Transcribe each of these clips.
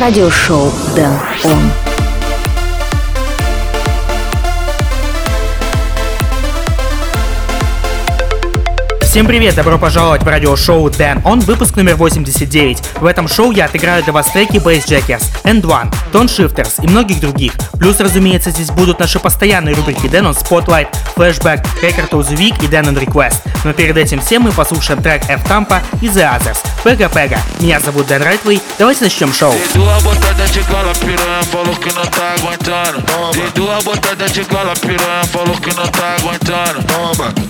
радиошоу Дэн Он. Всем привет, добро пожаловать в радиошоу Dan On, выпуск номер 89. В этом шоу я отыграю для вас треки Bass Jackers, End One, Tone Shifters и многих других. Плюс, разумеется, здесь будут наши постоянные рубрики Dan On Spotlight, Flashback, Record of the Week и Dan On Request. Но перед этим всем мы послушаем трек F Tampa и The Others. Pega Pega. Меня зовут Дэн Райтвей, давайте начнем шоу.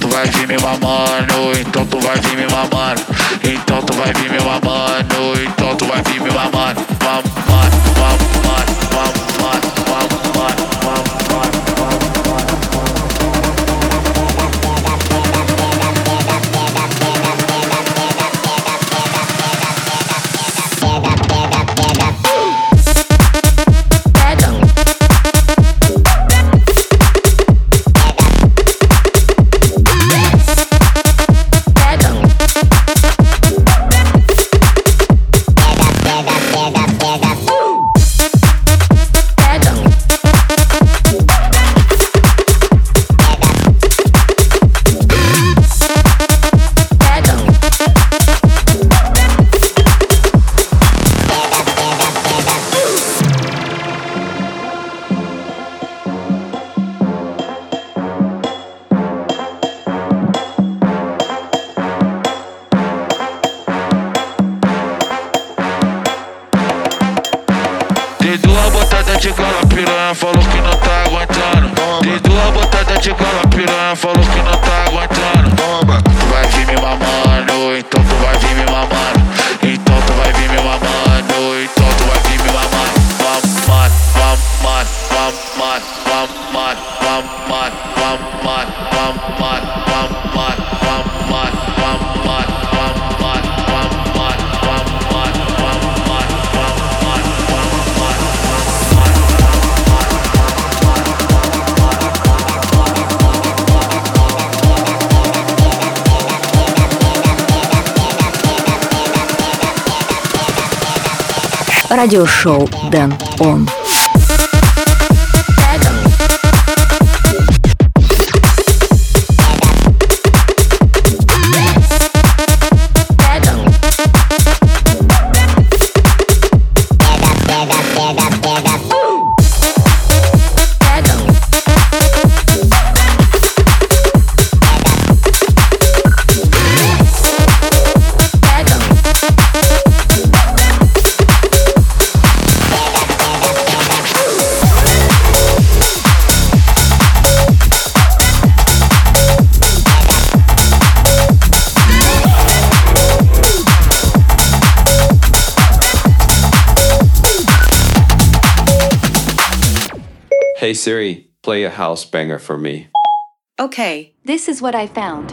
Tu vai então tu vai vir me mamando. Então tu vai vir me mamando, então tu vai vir me mamando. Mamando, Радиошоу Дэн Он. Hey Siri, play a house banger for me. Okay, this is what I found.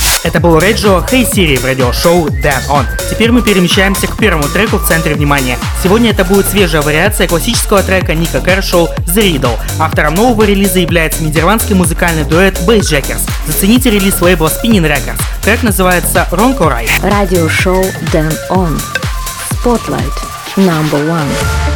Это был Реджо Hey Siri в радиошоу Dan On. Теперь мы перемещаемся к первому треку в центре внимания. Сегодня это будет свежая вариация классического трека Ника Кэршоу The Riddle. Автором нового релиза является нидерландский музыкальный дуэт Bassjackers. Зацените релиз лейбла Spinning Records. Трек называется Wrong or Right. Радиошоу Дэн Он. Spotlight. Number one.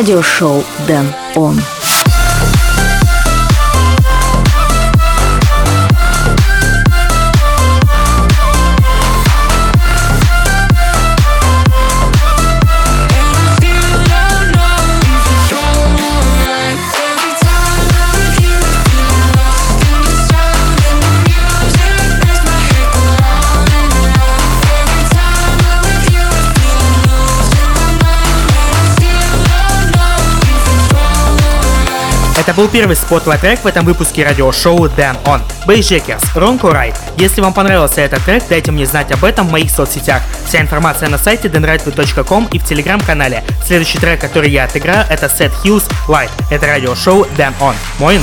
Радиошоу Дэн Он. Это был первый spotlight трек в этом выпуске радиошоу Dan On. Wrong or Right. Если вам понравился этот трек, дайте мне знать об этом в моих соцсетях. Вся информация на сайте denrightway.com и в телеграм-канале. Следующий трек, который я отыграю, это Set Hughes Light. Это радиошоу Dan On. Моин.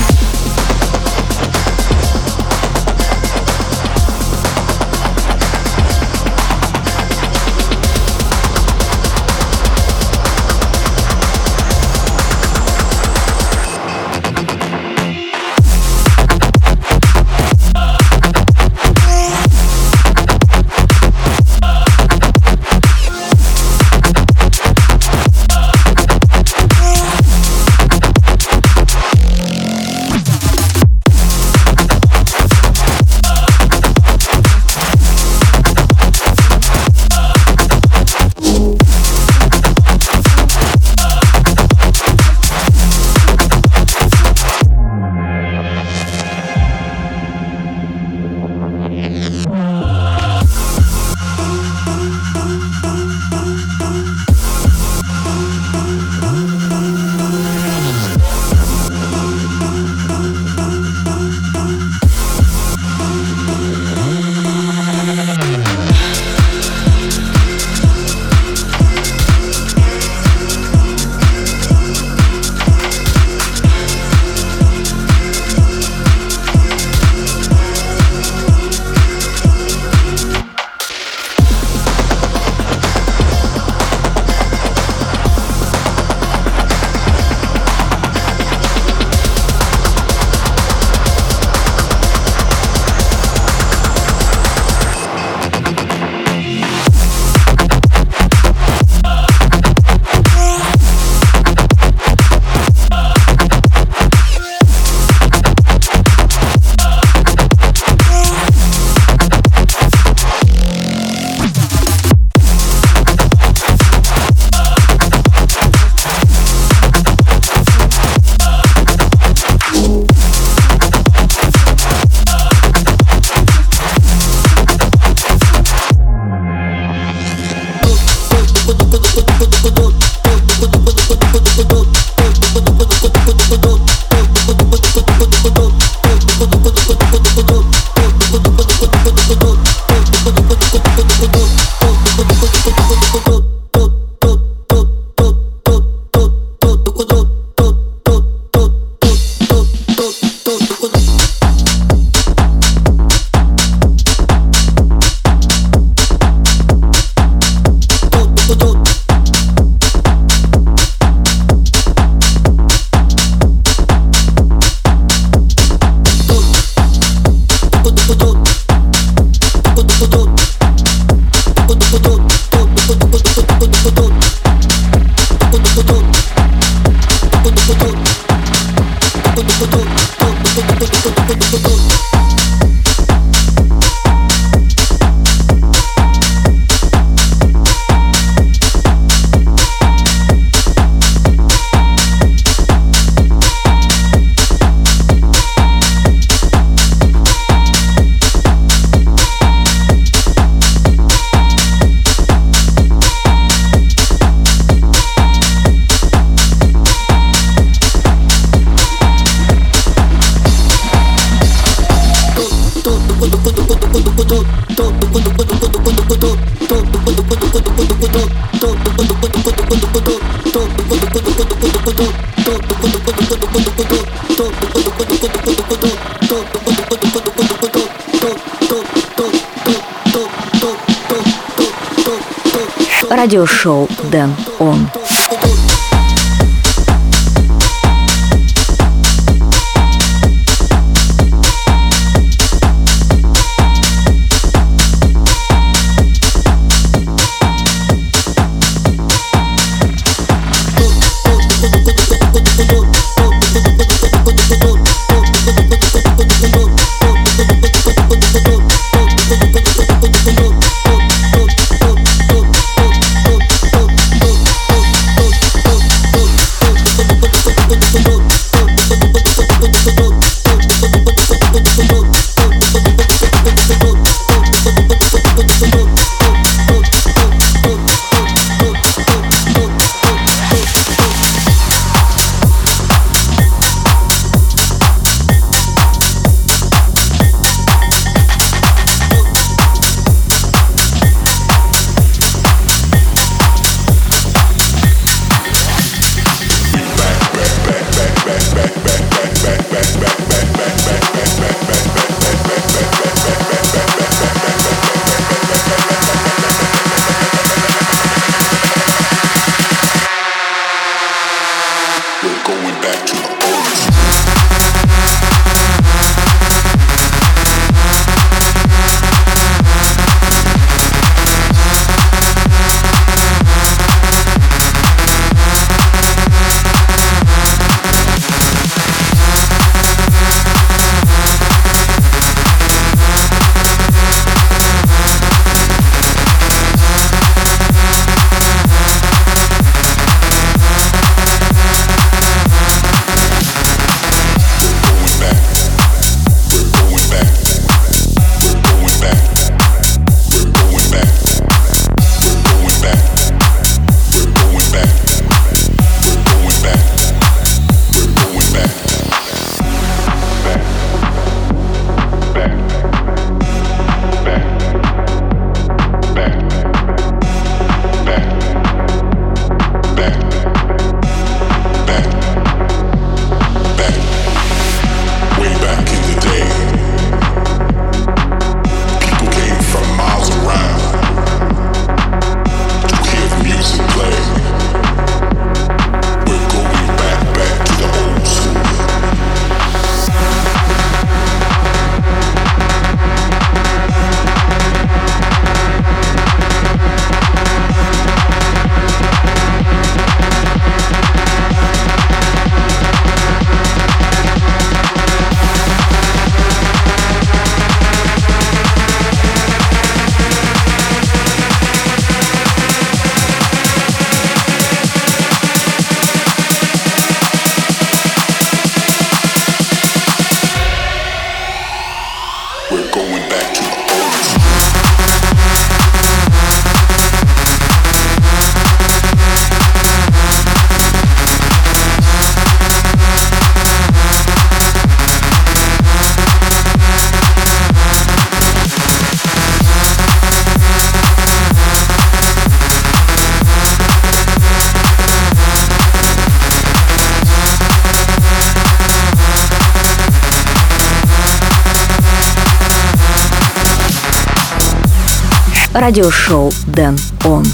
радиошоу Дэн Он.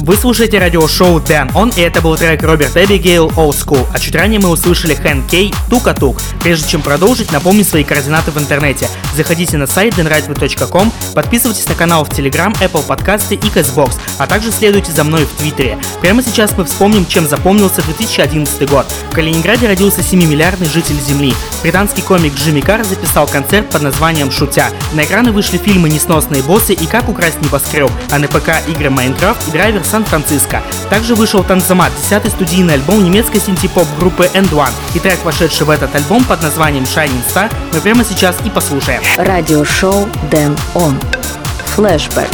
Вы слушаете радиошоу Дэн Он, и это был трек Роберт Эбигейл Old School. А чуть ранее мы услышали Хэн Кей Тука-Тук. Прежде чем продолжить, напомню свои координаты в интернете. Заходите на сайт denradio.com. подписывайтесь на канал в Telegram, Apple подкасты и Castbox а также следуйте за мной в Твиттере. Прямо сейчас мы вспомним, чем запомнился 2011 год. В Калининграде родился 7-миллиардный житель Земли. Британский комик Джимми Карр записал концерт под названием «Шутя». На экраны вышли фильмы «Несносные боссы» и «Как украсть небоскреб», а на ПК игры «Minecraft» и «Driver San Francisco». Также вышел «Танзамат», 10-й студийный альбом немецкой синтепоп группы End One. И трек, вошедший в этот альбом под названием «Shining Star», мы прямо сейчас и послушаем. Радиошоу Дэн Он. Флэшбэк.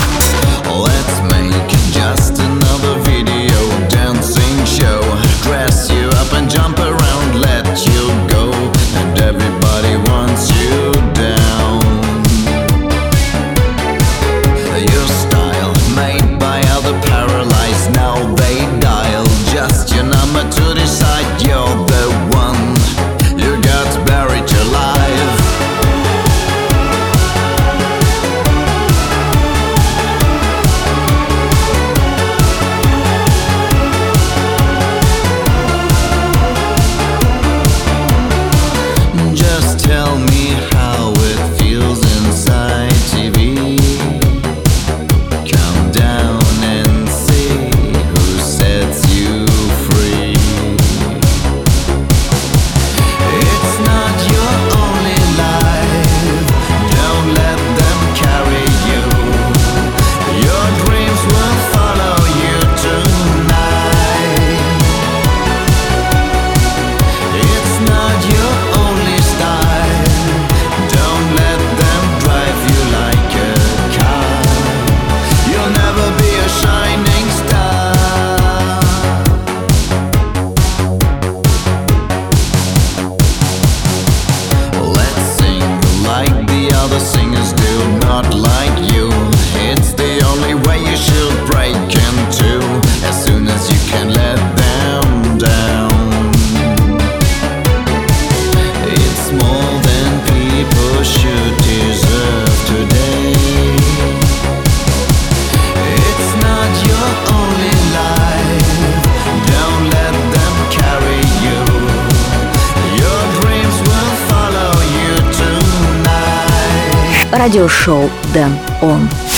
радиошоу «Дэн Он».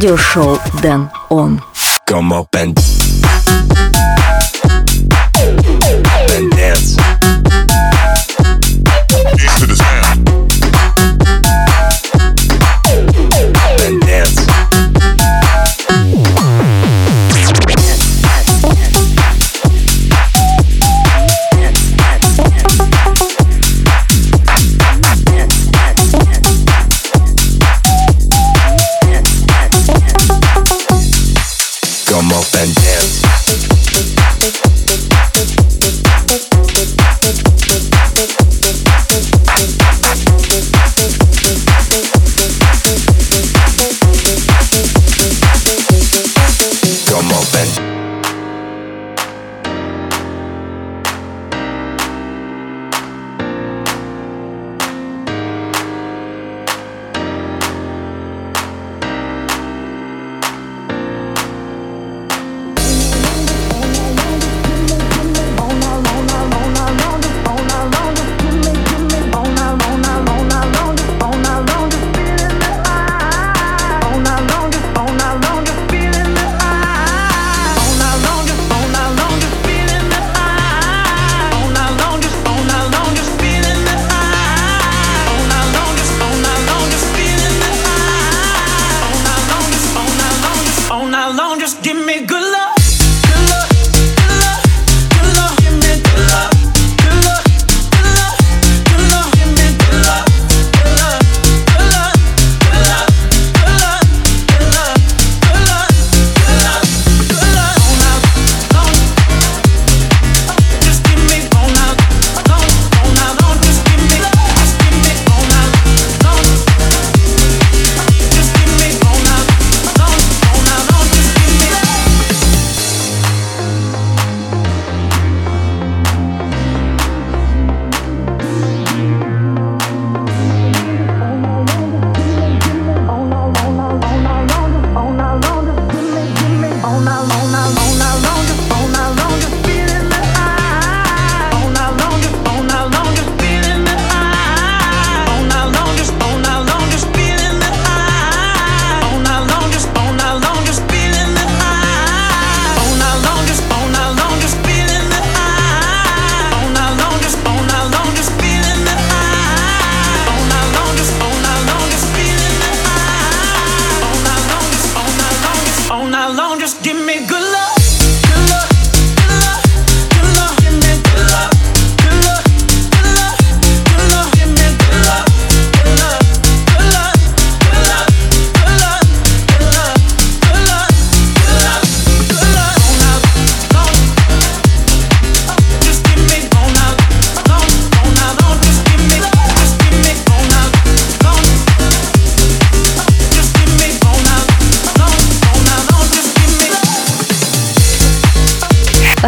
Радиошоу Дэн Он. Come up and and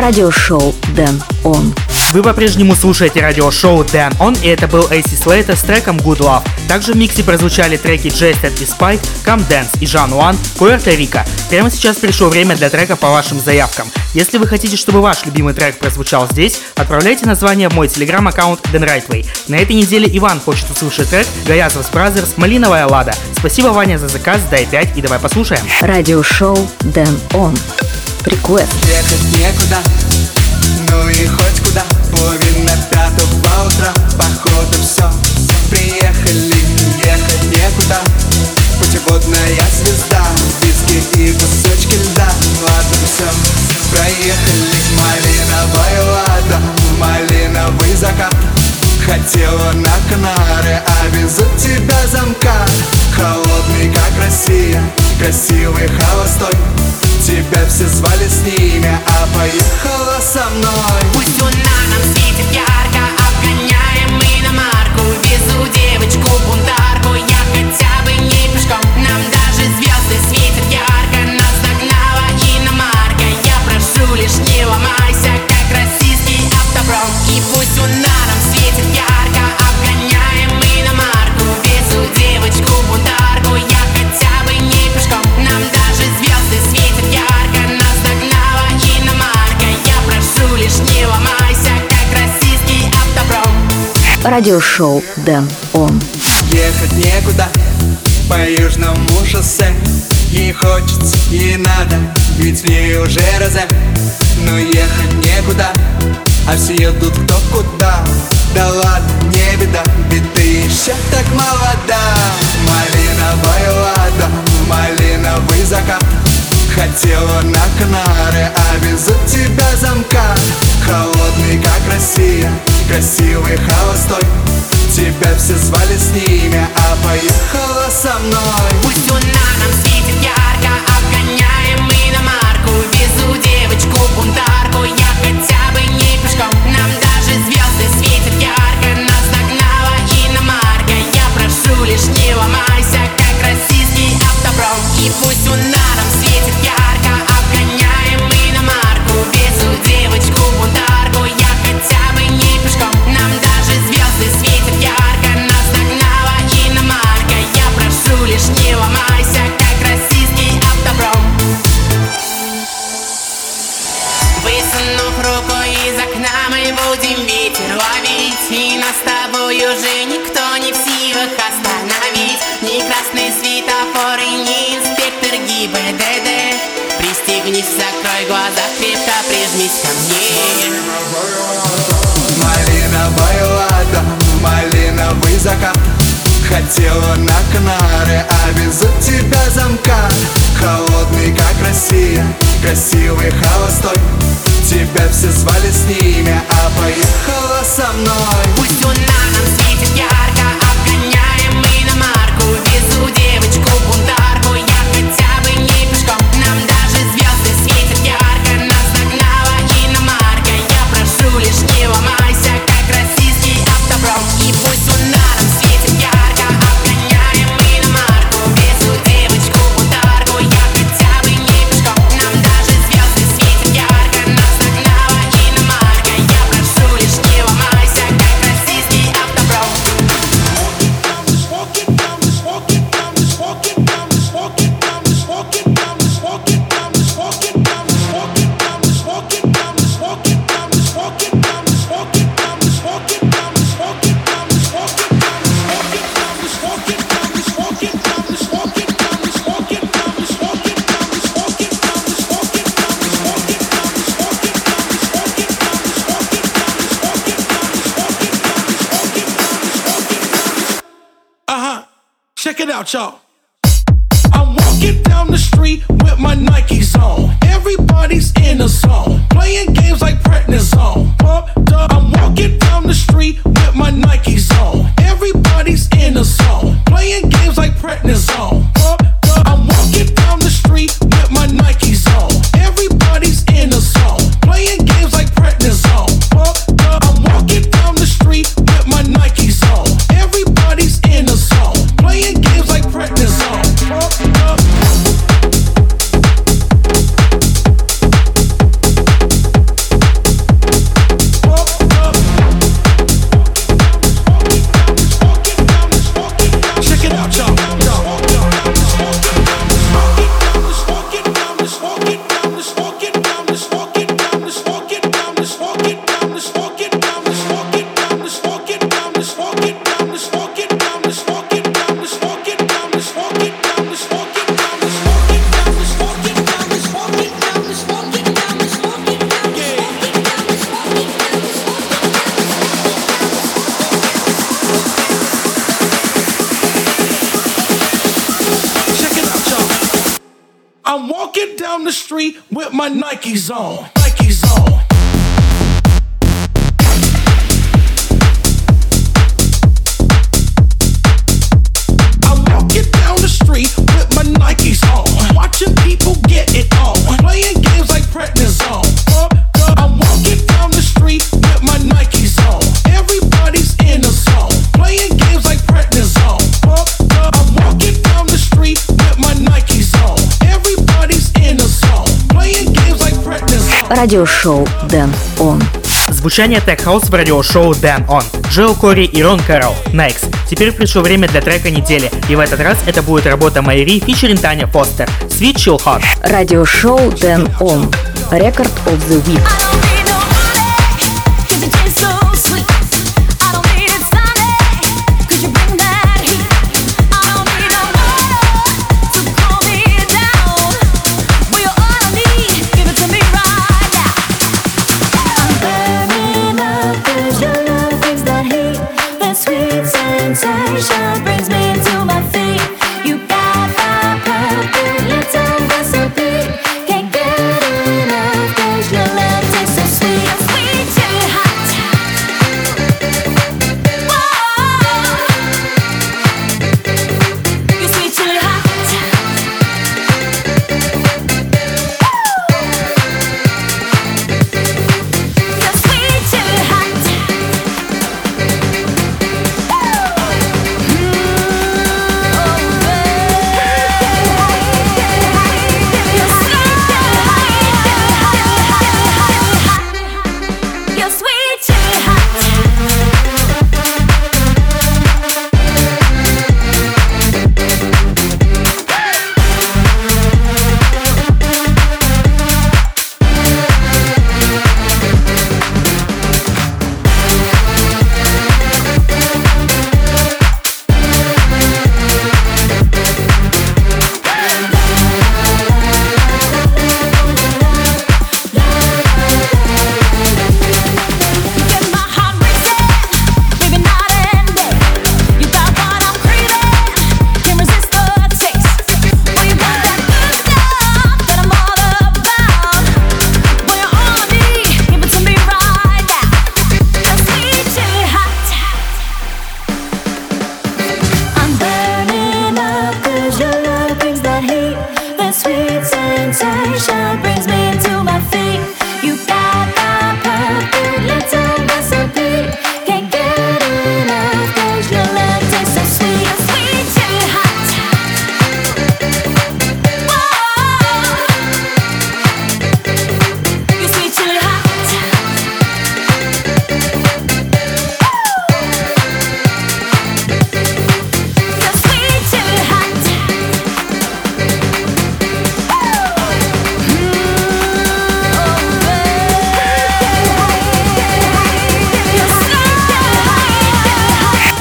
Радиошоу Дэн Он. Вы по-прежнему слушаете радиошоу Dan On, и это был AC Slater с треком Good Love. Также в миксе прозвучали треки Jested и Spike, Come Dance и Жан Уан, Puerto Rico. Прямо сейчас пришло время для трека по вашим заявкам. Если вы хотите, чтобы ваш любимый трек прозвучал здесь, отправляйте название в мой телеграм-аккаунт Dan Rightway. На этой неделе Иван хочет услышать трек Гаязов Brothers «Малиновая лада». Спасибо, Ваня, за заказ, дай 5 и давай послушаем. Радиошоу Дэн Он. Request. Ехать некуда, ну и хоть куда. Половина пятого утра, походу все Приехали, ехать некуда. Путеводная звезда, виски и кусочки льда. Ладно, все, проехали Малиновая лада, малиновый закат. Хотела на Канары, а везут тебя замкат Холодный, как Россия, красивый, холостой Тебя все звали с ними, а поехала со мной. Пусть луна нам Радиошоу Дэн Он. Ехать некуда по южному шоссе. Ей хочется, ей надо, ведь в ней уже розе Но ехать некуда, а все едут кто куда. Да ладно, не беда, ведь ты еще так молода. Малиновая лада, малиновый закат Хотела на Канары, а везут тебя замка. Холодный, как Россия, красивый, холостой. Тебя все звали с ними, а поехала со мной. Пусть луна нам светит ярко, обгоняем мы на марку. Везу девочку бунтарку, я хотя бы не пешком. Нам даже звезды светят ярко, нас догнала иномарка. Я прошу лишь не автопром И пусть луна нам светит ярко, обгоняем мы на марку. Везу девочку бунтарку, я хотя бы не пешком Нам даже звезды светят ярко, нас догнала иномарка. Я прошу лишь не ломайся, как российский автопром. Высунув руку из окна мы будем ветер ловить И нас с тобой уже прижмись ко мне. Малиновая лада, малиновый закат Хотела на Канары, а везут тебя замка. Холодный, как Россия, красивый, холостой. Тебя все звали с ними, а поехала со мной. Пусть луна нам светит ярко, Nikes on. Радиошоу Дэн Он. Звучание Tech House в радиошоу Dan On. Джоэл Кори и Рон Кэрролл. Next. Теперь пришло время для трека недели, и в этот раз это будет работа Майри фичерин Таня Фостер. Sweet Chill Hot. Радиошоу Дэн Он. Рекорд of the Week.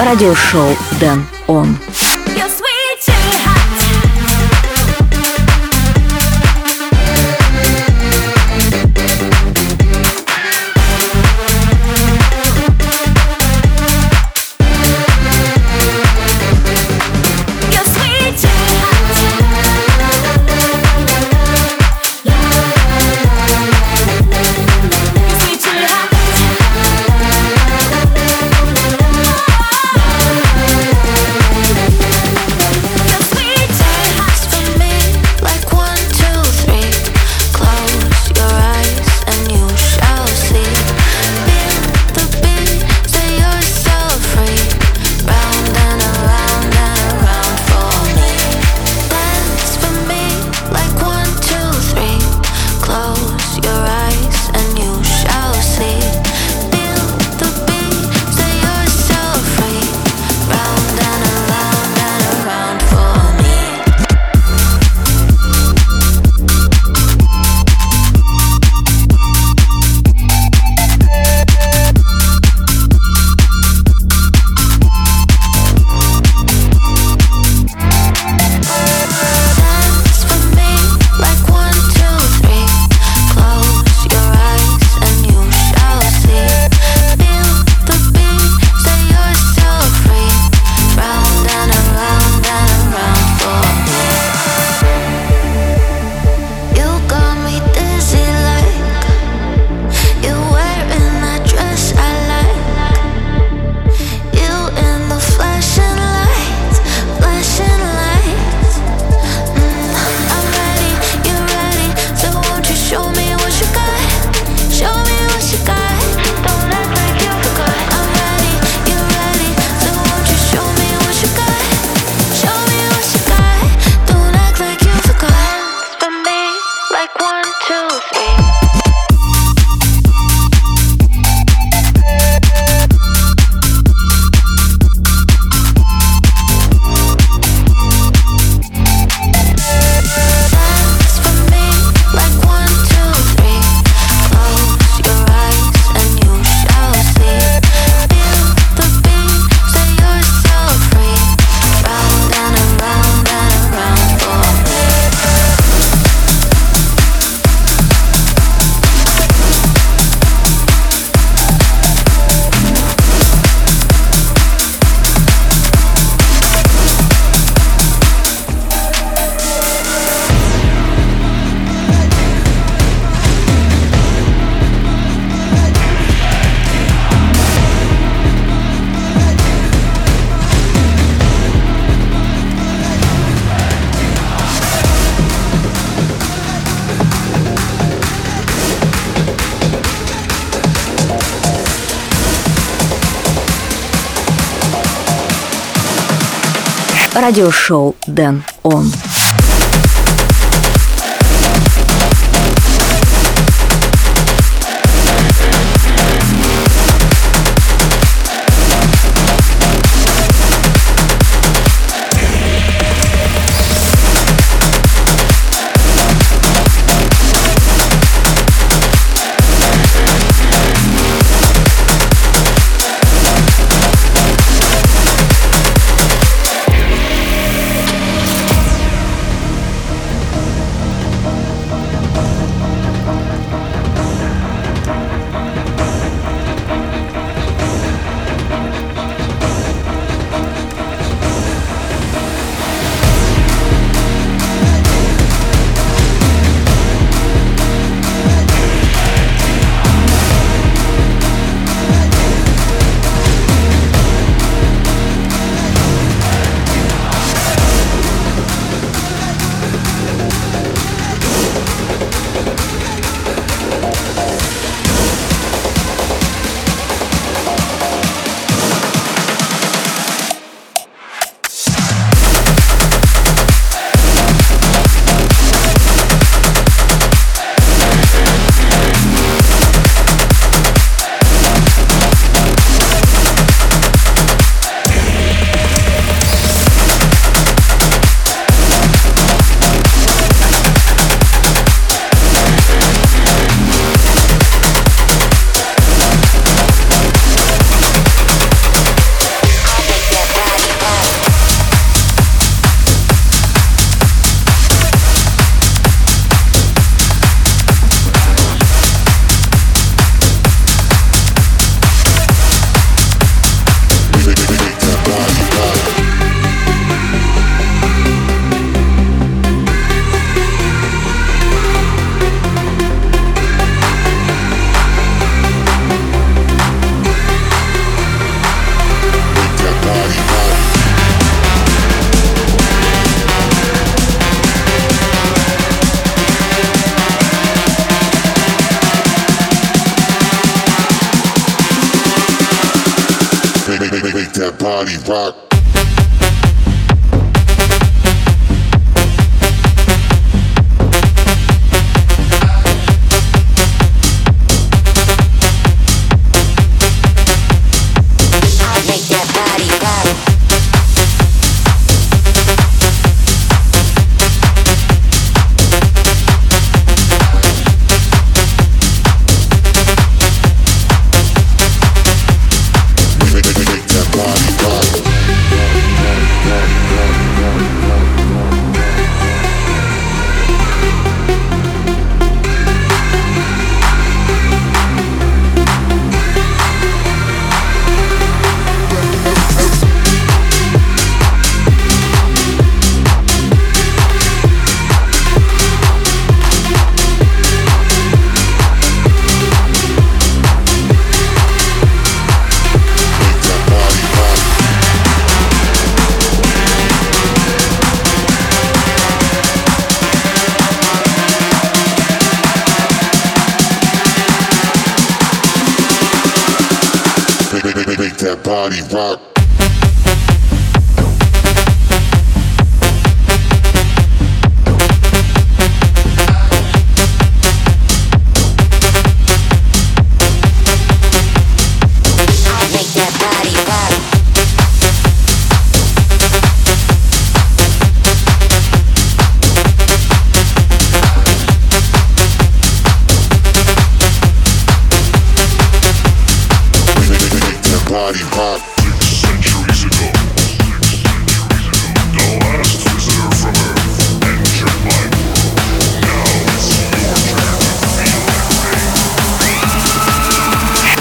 Радиошоу Дэн Он. Радиошоу Дэн Он. party rock.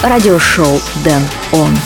Радиошоу Дэн Он.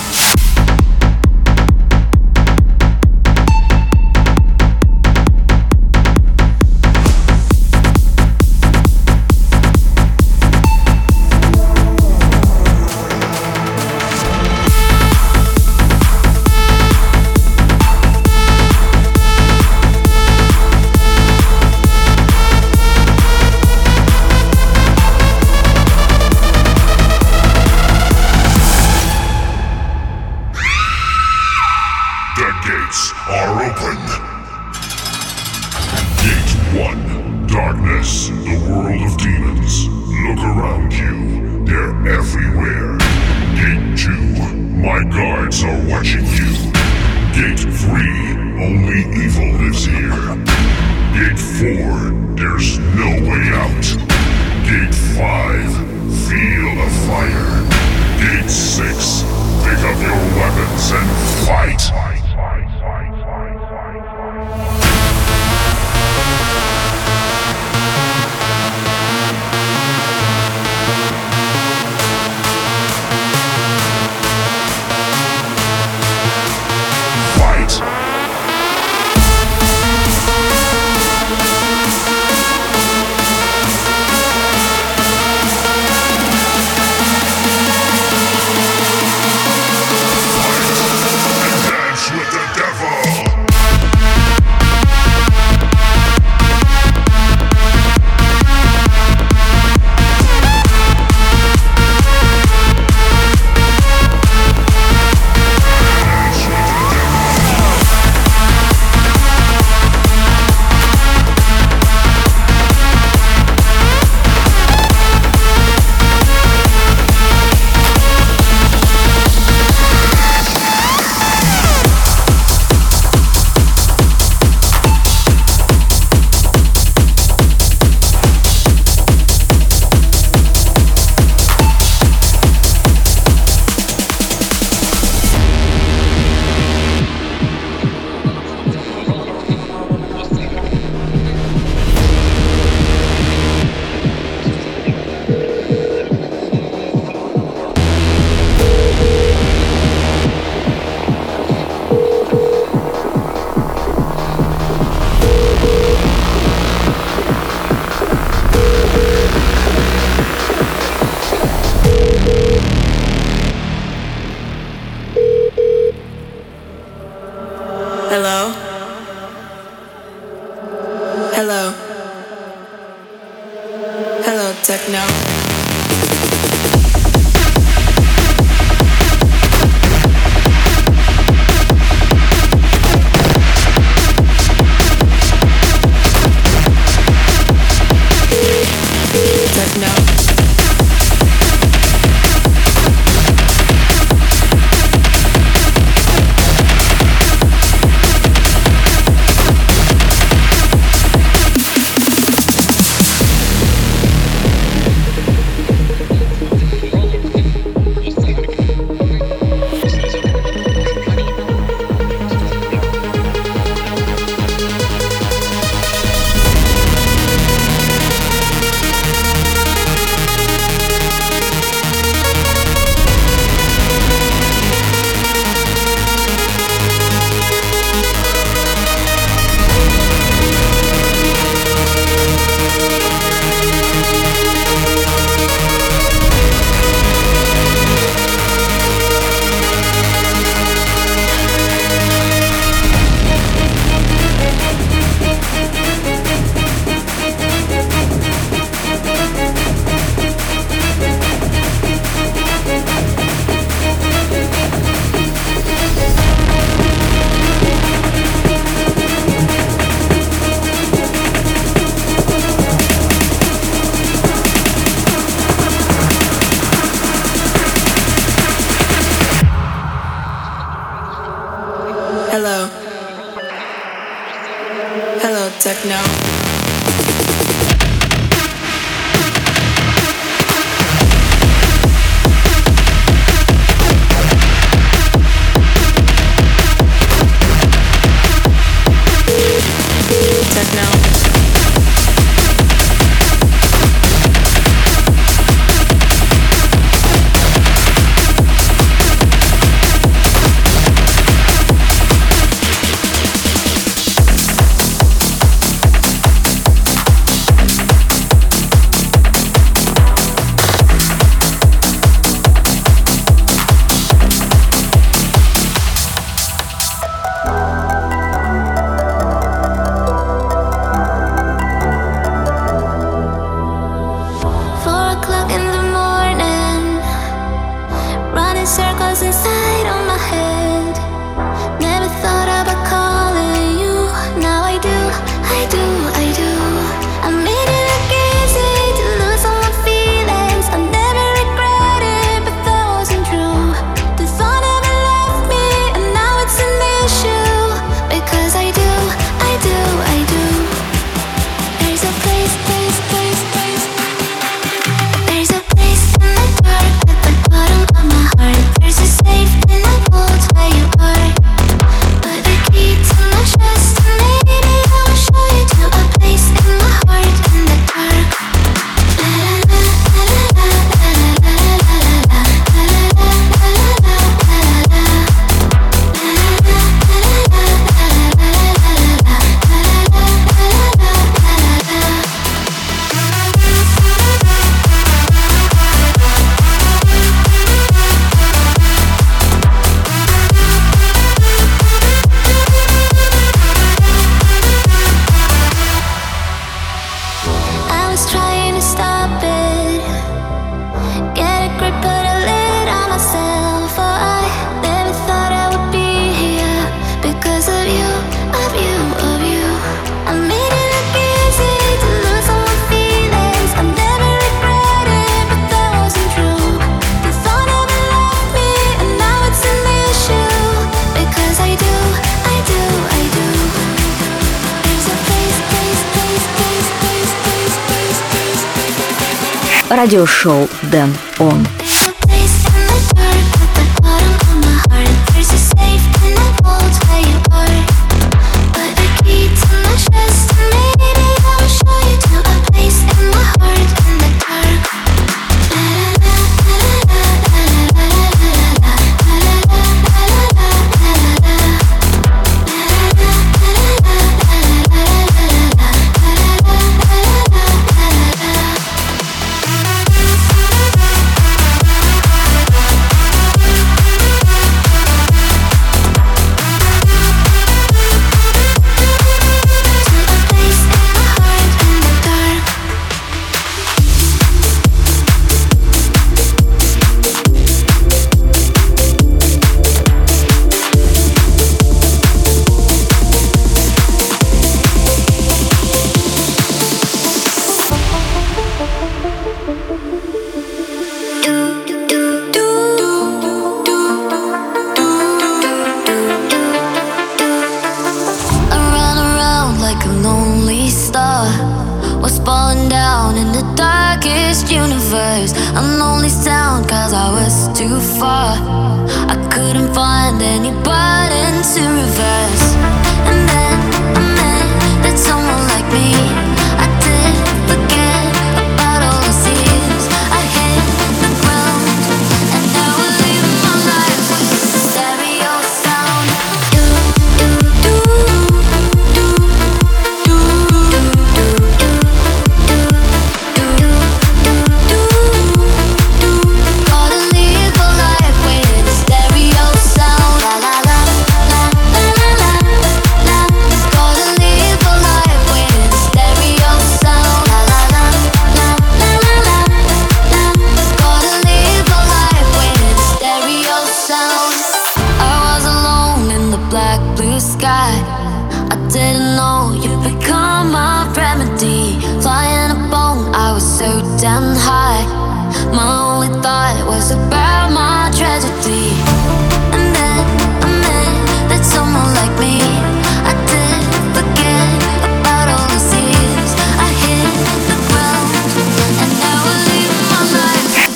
Радиошоу Дэн Он.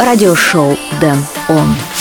Радиошоу Дэн Он.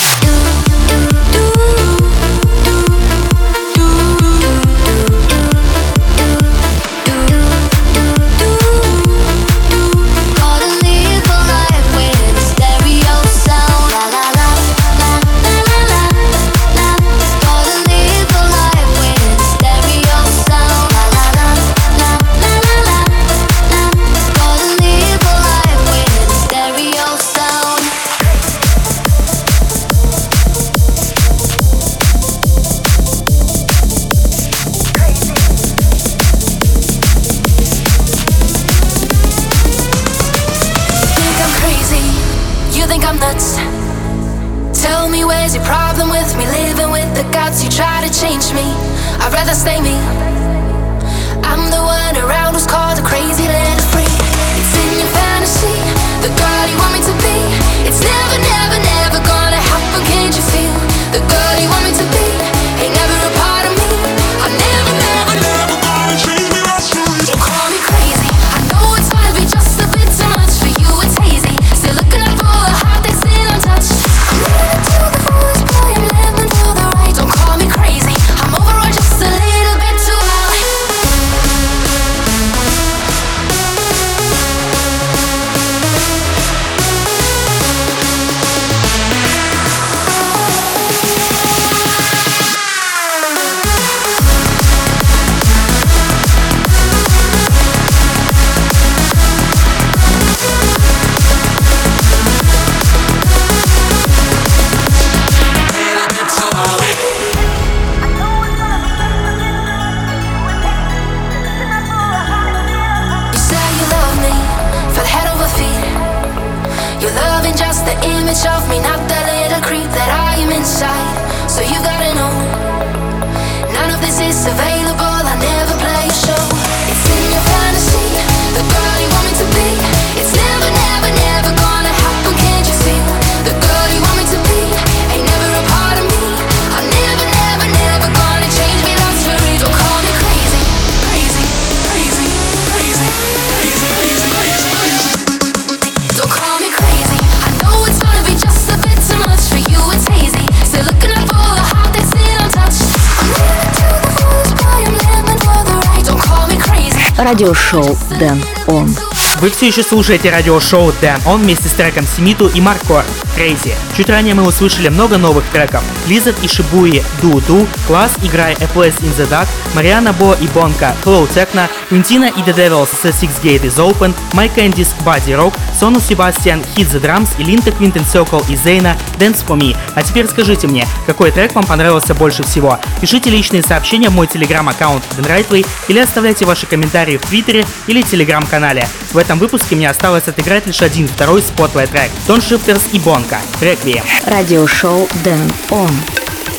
Все еще слушаете радиошоу Дэн Он вместе с треком Симиту и Маркор Crazy. Чуть ранее мы услышали много новых треков. Лизет и Шибуи Ду Ду, Класс играй A Place in the Dark, Мариана Бо и Бонка Flow Techno, Квинтина и The Devils The Six Gate is Open, Майк Кэндис Body Rock, Сону Себастьян Hit the Drums и Линта Квинтен Circle и Зейна Dance for Me. А теперь скажите мне, какой трек вам понравился больше всего? Пишите личные сообщения в мой телеграм-аккаунт Райтвей или оставляйте ваши комментарии в Твиттере или телеграм-канале. В этом выпуске мне осталось отыграть лишь один второй спотлайт трек Тон Шифтерс и Музыка. Реквием. Радиошоу Дэн Он.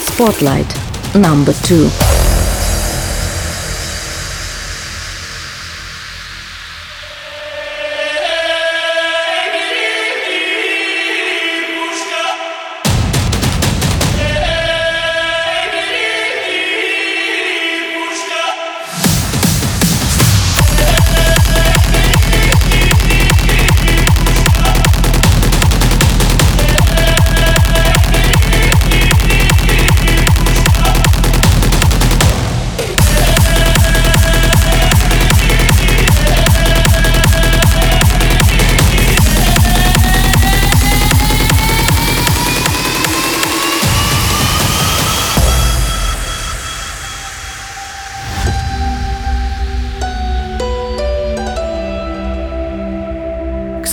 Spotlight. Number 2.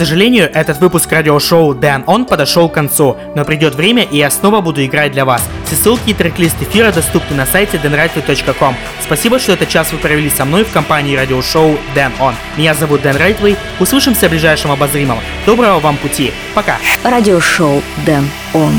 Сожалению, этот выпуск радиошоу Дэн Он подошел к концу, но придет время и я снова буду играть для вас. Все ссылки и трек-лист эфира доступны на сайте denrightway.com. Спасибо, что этот час вы провели со мной в компании радиошоу Дэн Он. Меня зовут Дэн Райтвей. Услышимся в ближайшем обозримом. Доброго вам пути. Пока. Радиошоу Дэн Он.